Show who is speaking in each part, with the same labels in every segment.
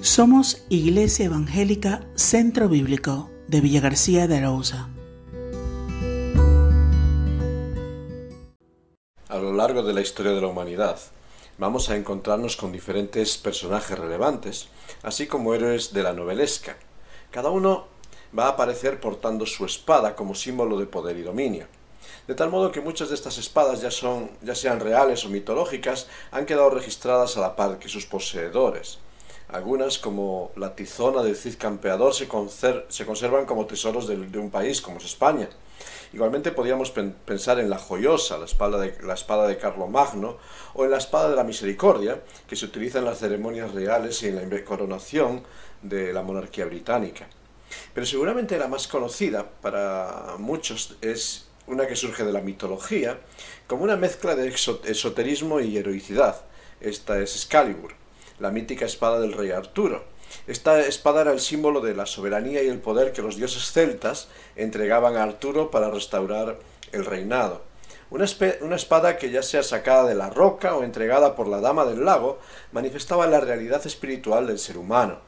Speaker 1: Somos Iglesia Evangélica Centro Bíblico de Villa García de Arauza.
Speaker 2: A lo largo de la historia de la humanidad, vamos a encontrarnos con diferentes personajes relevantes, así como héroes de la novelesca. Cada uno va a aparecer portando su espada como símbolo de poder y dominio. De tal modo que muchas de estas espadas, ya, son, ya sean reales o mitológicas, han quedado registradas a la par que sus poseedores. Algunas, como la tizona del Cid Campeador, se, se conservan como tesoros de, un país, como es España. Igualmente podríamos pensar en la joyosa, la espada, de, la espada de Carlomagno, o en la espada de la misericordia, que se utiliza en las ceremonias reales y en la coronación de la monarquía británica. Pero seguramente la más conocida para muchos es una que surge de la mitología, como una mezcla de esoterismo y heroicidad. Esta es Excalibur, la mítica espada del rey Arturo. Esta espada era el símbolo de la soberanía y el poder que los dioses celtas entregaban a Arturo para restaurar el reinado. Una, espada que ya sea sacada de la roca o entregada por la dama del lago manifestaba la realidad espiritual del ser humano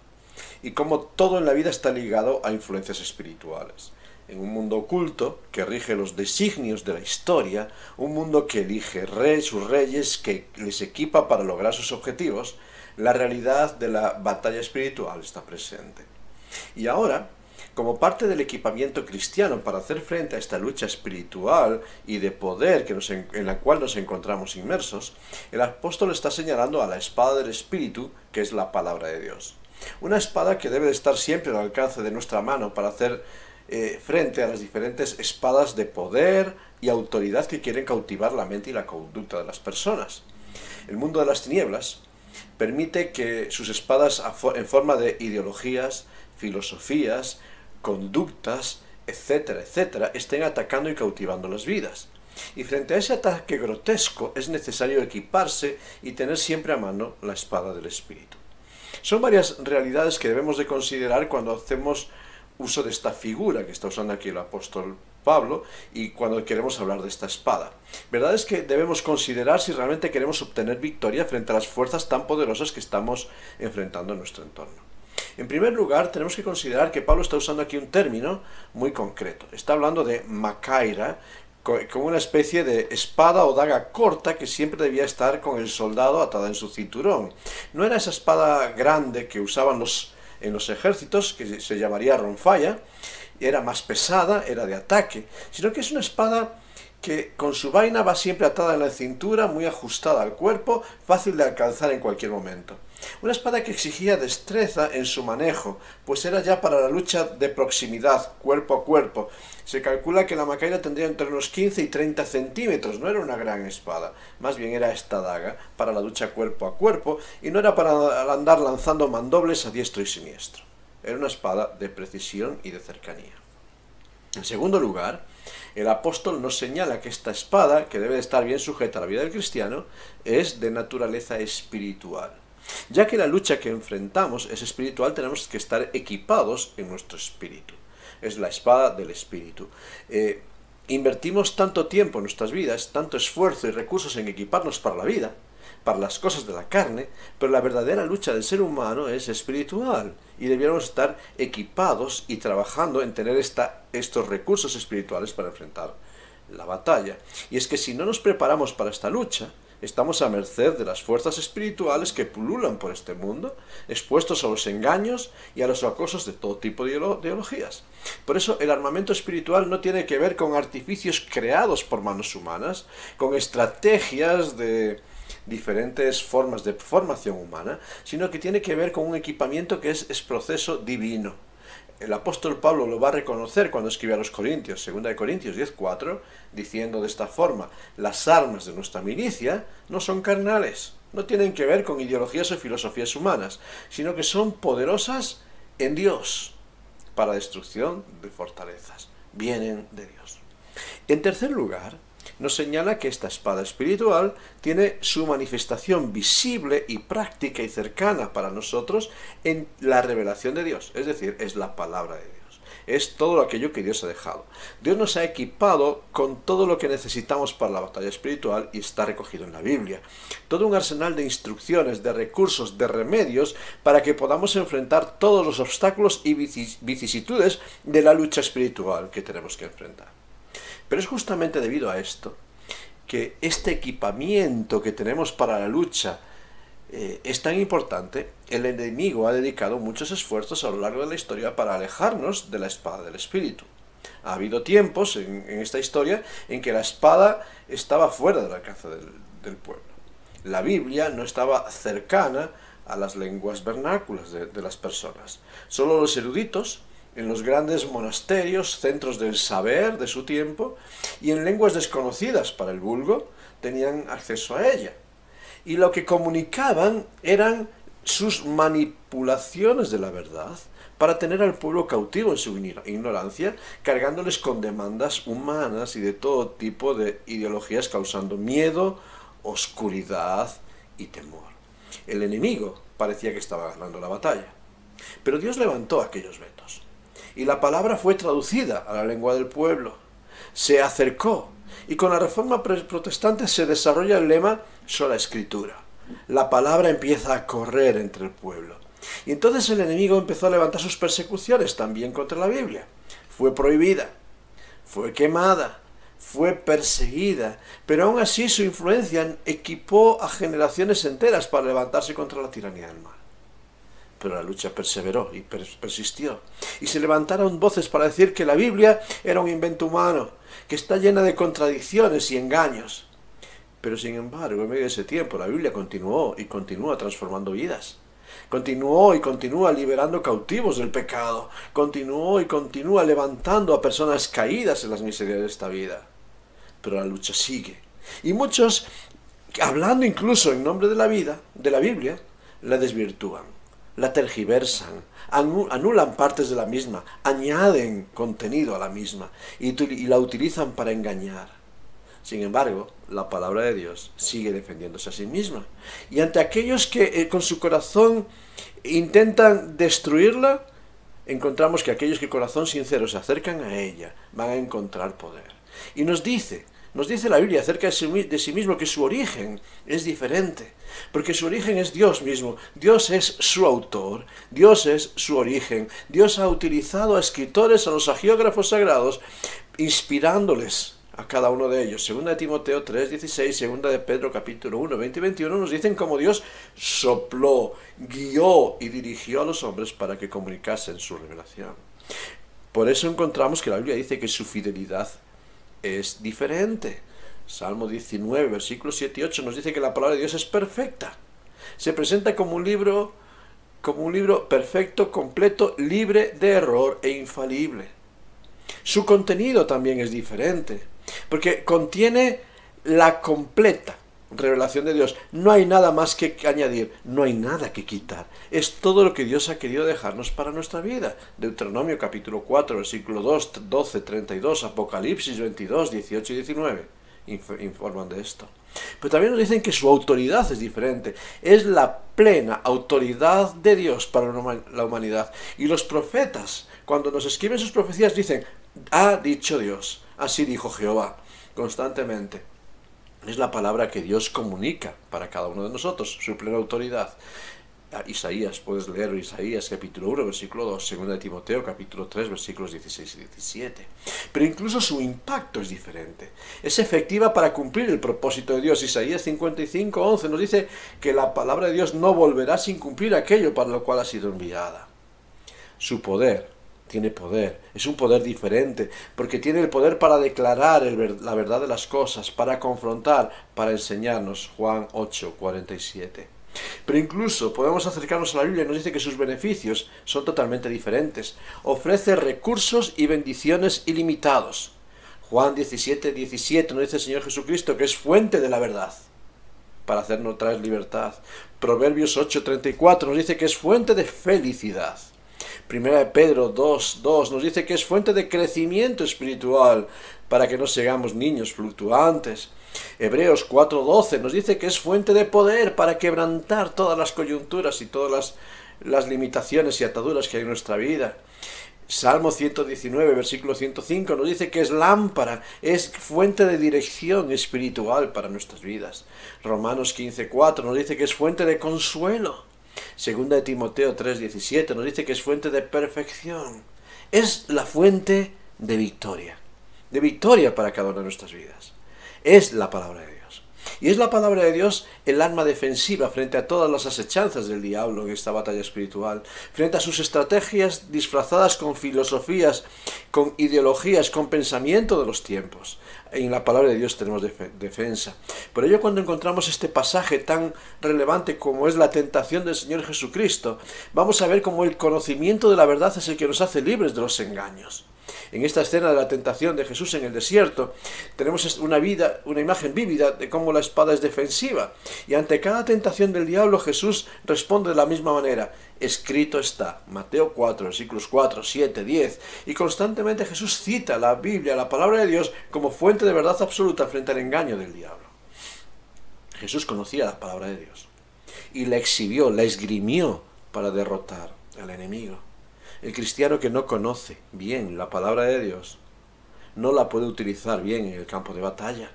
Speaker 2: y cómo todo en la vida está ligado a influencias espirituales en un mundo oculto que rige los designios de la historia, un mundo que elige rey, sus reyes, que les equipa para lograr sus objetivos, la realidad de la batalla espiritual está presente. Y ahora, como parte del equipamiento cristiano para hacer frente a esta lucha espiritual y de poder que en la cual nos encontramos inmersos, el apóstol está señalando a la espada del Espíritu, que es la palabra de Dios. Una espada que debe de estar siempre al alcance de nuestra mano para hacer eh, frente a las diferentes espadas de poder y autoridad que quieren cautivar la mente y la conducta de las personas. El mundo de las tinieblas permite que sus espadas en forma de ideologías, filosofías, conductas, etcétera, etcétera, estén atacando y cautivando las vidas. Y frente a ese ataque grotesco es necesario equiparse y tener siempre a mano la espada del Espíritu. Son varias realidades que debemos de considerar cuando hacemos uso de esta figura que está usando aquí el apóstol Pablo y cuando queremos hablar de esta espada. Verdad es que debemos considerar si realmente queremos obtener victoria frente a las fuerzas tan poderosas que estamos enfrentando en nuestro entorno. En primer lugar, tenemos que considerar que Pablo está usando aquí un término muy concreto. Está hablando de macaira, como una especie de espada o daga corta que siempre debía estar con el soldado atada en su cinturón. No era esa espada grande que usaban los en los ejércitos, que se llamaría ronfalla, era más pesada, era de ataque, sino que es una espada que con su vaina va siempre atada en la cintura, muy ajustada al cuerpo, fácil de alcanzar en cualquier momento. Una espada que exigía destreza en su manejo, pues era ya para la lucha de proximidad, cuerpo a cuerpo. Se calcula que la macaira tendría entre unos 15 y 30 centímetros, no era una gran espada, más bien era esta daga para la lucha cuerpo a cuerpo y no era para andar lanzando mandobles a diestro y siniestro. Era una espada de precisión y de cercanía. En segundo lugar, el apóstol nos señala que esta espada, que debe estar bien sujeta a la vida del cristiano, es de naturaleza espiritual. Ya que la lucha que enfrentamos es espiritual, tenemos que estar equipados en nuestro espíritu. Es la espada del espíritu. Eh, invertimos tanto tiempo en nuestras vidas, tanto esfuerzo y recursos en equiparnos para la vida, para las cosas de la carne, pero la verdadera lucha del ser humano es espiritual y debiéramos estar equipados y trabajando en tener esta, estos recursos espirituales para enfrentar la batalla. Y es que si no nos preparamos para esta lucha, estamos a merced de las fuerzas espirituales que pululan por este mundo, expuestos a los engaños y a los acosos de todo tipo de ideologías. Por eso el armamento espiritual no tiene que ver con artificios creados por manos humanas, con estrategias de diferentes formas de formación humana, sino que tiene que ver con un equipamiento que es, es proceso divino. El apóstol Pablo lo va a reconocer cuando escribe a los Corintios, 2 Corintios 10.4, diciendo de esta forma, las armas de nuestra milicia no son carnales, no tienen que ver con ideologías o filosofías humanas, sino que son poderosas en Dios para destrucción de fortalezas. Vienen de Dios. En tercer lugar, nos señala que esta espada espiritual tiene su manifestación visible y práctica y cercana para nosotros en la revelación de Dios, es decir, es la palabra de Dios. es todo aquello que Dios ha dejado. Dios nos ha equipado con todo lo que necesitamos para la batalla espiritual y está recogido en la Biblia. Todo un arsenal de instrucciones, de recursos, de remedios para que podamos enfrentar todos los obstáculos y vicisitudes de la lucha espiritual que tenemos que enfrentar. Pero es justamente debido a esto que este equipamiento que tenemos para la lucha eh, es tan importante, el enemigo ha dedicado muchos esfuerzos a lo largo de la historia para alejarnos de la espada del Espíritu. Ha habido tiempos en, esta historia en que la espada estaba fuera del alcance del, pueblo. La Biblia no estaba cercana a las lenguas vernáculas de, de las personas. Solo los eruditos en los grandes monasterios, centros del saber de su tiempo, y en lenguas desconocidas para el vulgo, tenían acceso a ella. Y lo que comunicaban eran sus manipulaciones de la verdad para tener al pueblo cautivo en su ignorancia, cargándoles con demandas humanas y de todo tipo de ideologías causando miedo, oscuridad y temor. El enemigo parecía que estaba ganando la batalla, pero Dios levantó aquellos vetos y la palabra fue traducida a la lengua del pueblo, se acercó y con la reforma protestante se desarrolla el lema sola escritura. La palabra empieza a correr entre el pueblo. Y entonces el enemigo empezó a levantar sus persecuciones también contra la Biblia. Fue prohibida, fue quemada, fue perseguida, pero aún así su influencia equipó a generaciones enteras para levantarse contra la tiranía del mal. Pero la lucha perseveró y persistió. Y se levantaron voces para decir que la Biblia era un invento humano, que está llena de contradicciones y engaños. Pero sin embargo, en medio de ese tiempo, la Biblia continuó y continúa transformando vidas. Continuó y continúa liberando cautivos del pecado. Continuó y continúa levantando a personas caídas en las miserias de esta vida. Pero la lucha sigue. Y muchos, hablando incluso en nombre de la vida, de la Biblia, la desvirtúan, la tergiversan, anulan partes de la misma, añaden contenido a la misma y la utilizan para engañar. Sin embargo, la palabra de Dios sigue defendiéndose a sí misma. Y ante aquellos que eh, con su corazón intentan destruirla, encontramos que aquellos que corazón sincero se acercan a ella van a encontrar poder. Y nos dice, nos dice la Biblia acerca de sí mismo que su origen es diferente, porque su origen es Dios mismo, Dios es su autor, Dios es su origen, Dios ha utilizado a escritores, a los agiógrafos sagrados, inspirándoles a cada uno de ellos. Segunda de Timoteo 3, 16, segunda de Pedro capítulo 1, 20 y 21 nos dicen cómo Dios sopló, guió y dirigió a los hombres para que comunicasen su revelación. Por eso encontramos que la Biblia dice que su fidelidad es diferente. Salmo 19, versículos 7 y 8 nos dice que la palabra de Dios es perfecta. Se presenta como un libro como un libro perfecto, completo, libre de error e infalible. Su contenido también es diferente. Porque contiene la completa revelación de Dios. No hay nada más que añadir, no hay nada que quitar. Es todo lo que Dios ha querido dejarnos para nuestra vida. Deuteronomio capítulo 4, versículo 2, 12, 32, Apocalipsis 22, 18 y 19 informan de esto. Pero también nos dicen que su autoridad es diferente. Es la plena autoridad de Dios para la humanidad. Y los profetas, cuando nos escriben sus profecías, dicen, ha dicho Dios. Así dijo Jehová constantemente. Es la palabra que Dios comunica para cada uno de nosotros, su plena autoridad. Isaías, puedes leer Isaías capítulo 1, versículo 2, segunda de Timoteo capítulo 3, versículos 16 y 17. Pero incluso su impacto es diferente. Es efectiva para cumplir el propósito de Dios. Isaías 55, 11 nos dice que la palabra de Dios no volverá sin cumplir aquello para lo cual ha sido enviada. Su poder tiene poder, es un poder diferente, porque tiene el poder para declarar la verdad de las cosas, para confrontar, para enseñarnos. Juan 8, 47. Pero incluso podemos acercarnos a la Biblia y nos dice que sus beneficios son totalmente diferentes. Ofrece recursos y bendiciones ilimitados. Juan 17, 17 nos dice el Señor Jesucristo que es fuente de la verdad para hacernos traer libertad. Proverbios 8, 34 nos dice que es fuente de felicidad. Primera de Pedro 2, 2 nos dice que es fuente de crecimiento espiritual para que no seamos niños fluctuantes. Hebreos 4:12 nos dice que es fuente de poder para quebrantar todas las coyunturas y todas las, las limitaciones y ataduras que hay en nuestra vida. Salmo 119, versículo 105 nos dice que es lámpara, es fuente de dirección espiritual para nuestras vidas. Romanos 15, 4 nos dice que es fuente de consuelo. Segunda de Timoteo 3, 17 nos dice que es fuente de perfección. Es la fuente de victoria, de victoria para cada una de nuestras vidas. Es la palabra de Dios. Y es la palabra de Dios el arma defensiva frente a todas las asechanzas del diablo en esta batalla espiritual, frente a sus estrategias disfrazadas con filosofías, con ideologías, con pensamiento de los tiempos. En la palabra de Dios tenemos defensa. Por ello cuando encontramos este pasaje tan relevante como es la tentación del Señor Jesucristo, vamos a ver cómo el conocimiento de la verdad es el que nos hace libres de los engaños. En esta escena de la tentación de Jesús en el desierto, tenemos una vida, una imagen vívida de cómo la espada es defensiva. Y ante cada tentación del diablo, Jesús responde de la misma manera. Escrito está. Mateo 4, versículos 4, 7, 10. Y constantemente Jesús cita la Biblia, la palabra de Dios, como fuente de verdad absoluta frente al engaño del diablo. Jesús conocía la palabra de Dios y la exhibió, la esgrimió para derrotar al enemigo. El cristiano que no conoce bien la palabra de Dios no la puede utilizar bien en el campo de batalla.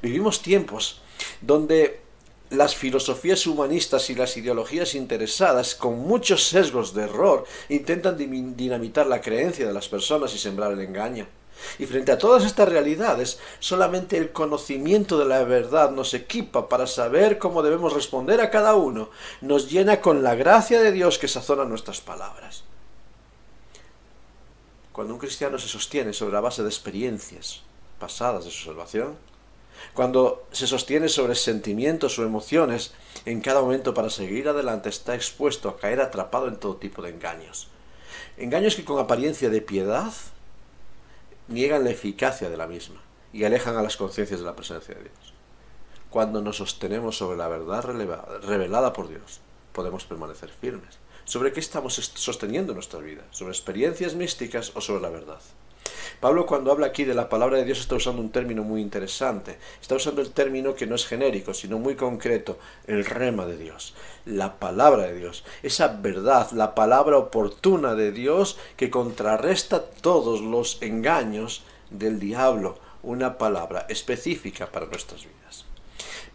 Speaker 2: Vivimos tiempos donde las filosofías humanistas y las ideologías interesadas, con muchos sesgos de error, intentan dinamitar la creencia de las personas y sembrar el engaño. Y frente a todas estas realidades, solamente el conocimiento de la verdad nos equipa para saber cómo debemos responder a cada uno, nos llena con la gracia de Dios que sazona nuestras palabras. Cuando un cristiano se sostiene sobre la base de experiencias pasadas de su salvación, cuando se sostiene sobre sentimientos o emociones en cada momento para seguir adelante, está expuesto a caer atrapado en todo tipo de engaños. Engaños que con apariencia de piedad niegan la eficacia de la misma y alejan a las conciencias de la presencia de Dios. Cuando nos sostenemos sobre la verdad revelada por Dios, podemos permanecer firmes ¿Sobre qué estamos sosteniendo nuestra vida? ¿Sobre experiencias místicas o sobre la verdad? Pablo cuando habla aquí de la palabra de Dios está usando un término muy interesante. Está usando el término que no es genérico, sino muy concreto, el rema de Dios, la palabra de Dios, esa verdad, la palabra oportuna de Dios que contrarresta todos los engaños del diablo, una palabra específica para nuestras vidas.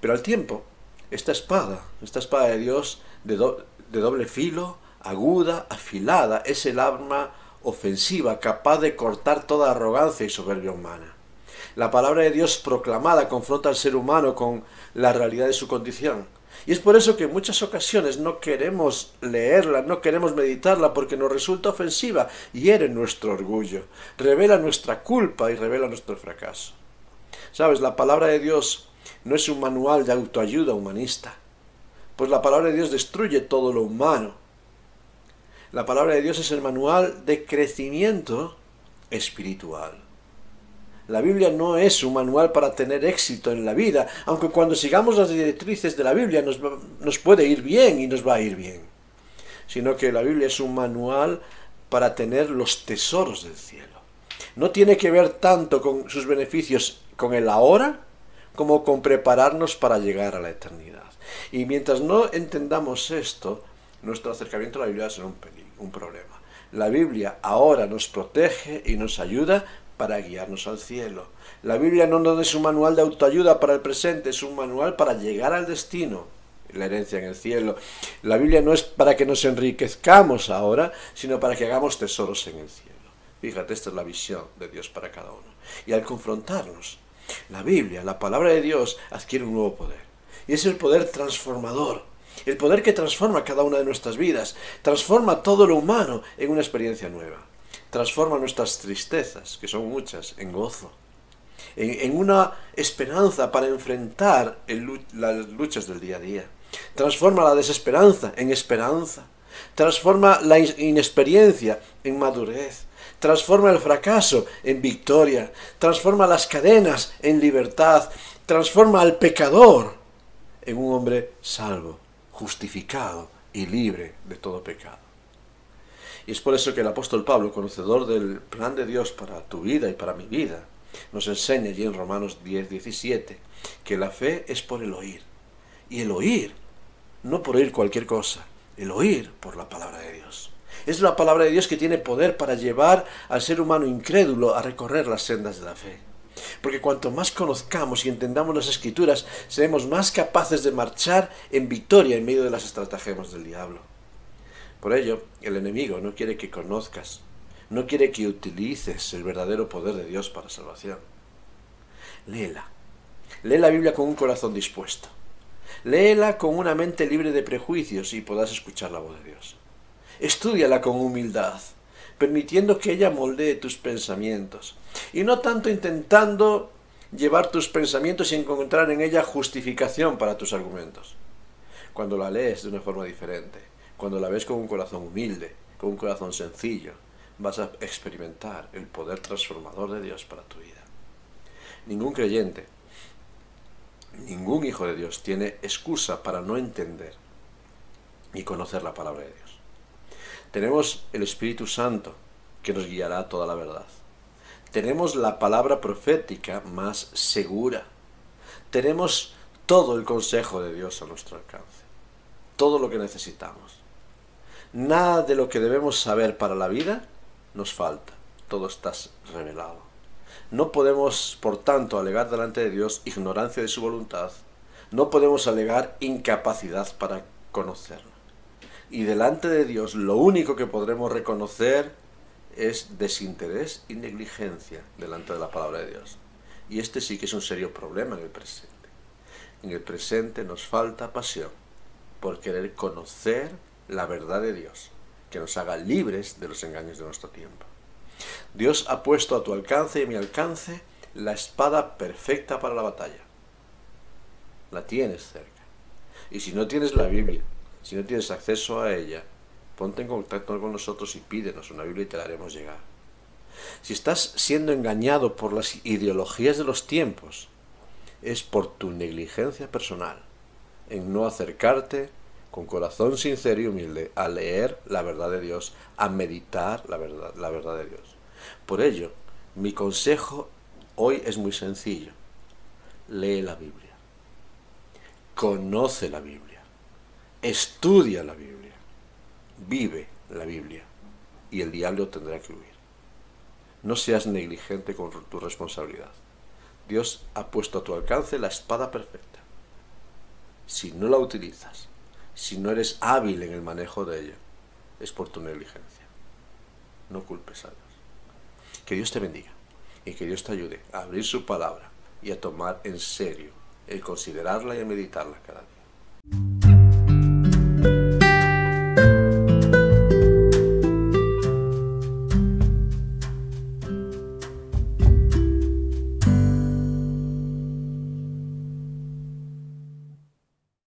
Speaker 2: Pero al tiempo, esta espada, esta espada de Dios de, de doble filo, aguda, afilada, es el arma ofensiva capaz de cortar toda arrogancia y soberbia humana. La palabra de Dios proclamada confronta al ser humano con la realidad de su condición. Y es por eso que en muchas ocasiones no queremos leerla, no queremos meditarla porque nos resulta ofensiva, hiere nuestro orgullo, revela nuestra culpa y revela nuestro fracaso. Sabes, la palabra de Dios no es un manual de autoayuda humanista, pues la palabra de Dios destruye todo lo humano. La palabra de Dios es el manual de crecimiento espiritual. La Biblia no es un manual para tener éxito en la vida, aunque cuando sigamos las directrices de la Biblia nos, nos puede ir bien y nos va a ir bien, sino que la Biblia es un manual para tener los tesoros del cielo. No tiene que ver tanto con sus beneficios con el ahora como con prepararnos para llegar a la eternidad. Y mientras no entendamos esto, nuestro acercamiento a la Biblia será un, un problema. La Biblia ahora nos protege y nos ayuda para guiarnos al cielo. La Biblia no es un manual de autoayuda para el presente, es un manual para llegar al destino, la herencia en el cielo. La Biblia no es para que nos enriquezcamos ahora, sino para que hagamos tesoros en el cielo. Fíjate, esta es la visión de Dios para cada uno. Y al confrontarnos, la Biblia, la palabra de Dios, adquiere un nuevo poder. Y es el poder transformador. El poder que transforma cada una de nuestras vidas. Transforma todo lo humano en una experiencia nueva. Transforma nuestras tristezas, que son muchas, en gozo. En, una esperanza para enfrentar las luchas del día a día. Transforma la desesperanza en esperanza. Transforma la inexperiencia en madurez. Transforma el fracaso en victoria. Transforma las cadenas en libertad. Transforma al pecador en un hombre salvo, justificado y libre de todo pecado. Y es por eso que el apóstol Pablo, conocedor del plan de Dios para tu vida y para mi vida, nos enseña allí en Romanos 10, 17, que la fe es por el oír. Y el oír, no por oír cualquier cosa, el oír por la palabra de Dios. Es la palabra de Dios que tiene poder para llevar al ser humano incrédulo a recorrer las sendas de la fe. Porque cuanto más conozcamos y entendamos las escrituras, seremos más capaces de marchar en victoria en medio de las estratagemas del diablo. Por ello, el enemigo no quiere que conozcas, no quiere que utilices el verdadero poder de Dios para salvación. Léela. Lee la Biblia con un corazón dispuesto. Léela con una mente libre de prejuicios y podrás escuchar la voz de Dios. Estúdiala con humildad, permitiendo que ella moldee tus pensamientos y no tanto intentando llevar tus pensamientos y encontrar en ella justificación para tus argumentos. Cuando la lees de una forma diferente, cuando la ves con un corazón humilde, con un corazón sencillo, vas a experimentar el poder transformador de Dios para tu vida. Ningún creyente Ningún hijo de Dios tiene excusa para no entender y conocer la palabra de Dios. Tenemos el Espíritu Santo que nos guiará a toda la verdad. Tenemos la palabra profética más segura. Tenemos todo el consejo de Dios a nuestro alcance. Todo lo que necesitamos. Nada de lo que debemos saber para la vida nos falta. Todo está revelado. No podemos, por tanto, alegar delante de Dios ignorancia de su voluntad. No podemos alegar incapacidad para conocerla. Y delante de Dios lo único que podremos reconocer es desinterés y negligencia delante de la palabra de Dios. Y este sí que es un serio problema en el presente. En el presente nos falta pasión por querer conocer la verdad de Dios, que nos haga libres de los engaños de nuestro tiempo. Dios ha puesto a tu alcance y a mi alcance la espada perfecta para la batalla. La tienes cerca. Y si no tienes la Biblia, si no tienes acceso a ella, ponte en contacto con nosotros y pídenos una Biblia y te la haremos llegar. Si estás siendo engañado por las ideologías de los tiempos, es por tu negligencia personal en no acercarte con corazón sincero y humilde a leer la verdad de Dios, a meditar la verdad, la verdad de Dios. Por ello, mi consejo hoy es muy sencillo. Lee la Biblia. Conoce la Biblia. Estudia la Biblia. Vive la Biblia. Y el diablo tendrá que huir. No seas negligente con tu responsabilidad. Dios ha puesto a tu alcance la espada perfecta. Si no la utilizas, si no eres hábil en el manejo de ella, es por tu negligencia. No culpes a Dios. Que Dios te bendiga y que Dios te ayude a abrir su palabra y a tomar en serio el considerarla y a meditarla cada día.